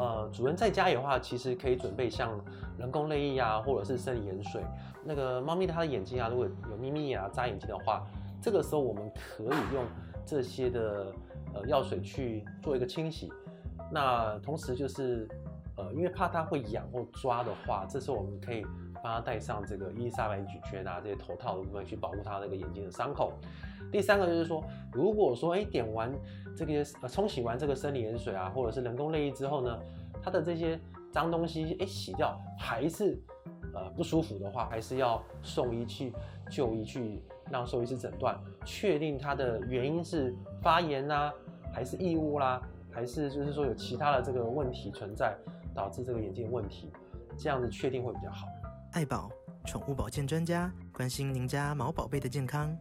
呃，主人在家里的话，其实可以准备像人工泪液啊，或者是生理盐水。那个猫咪它的眼睛啊，如果有咪咪眼啊、眨眼睛的话，这个时候我们可以用这些的呃药水去做一个清洗。那同时就是呃，因为怕它会痒或抓的话，这时候我们可以帮它戴上这个伊丽莎白咀圈啊这些头套的部分去保护它那个眼睛的伤口。第三个就是说，如果说哎点完这个呃冲洗完这个生理盐水啊，或者是人工泪液之后呢，它的这些脏东西哎洗掉还是呃不舒服的话，还是要送医去就医去让兽医师诊断，确定它的原因是发炎呐、还是异物啦，还是就是说有其他的这个问题存在导致这个眼睛的问题，这样子确定会比较好。爱宝宠物保健专家关心您家毛宝贝的健康。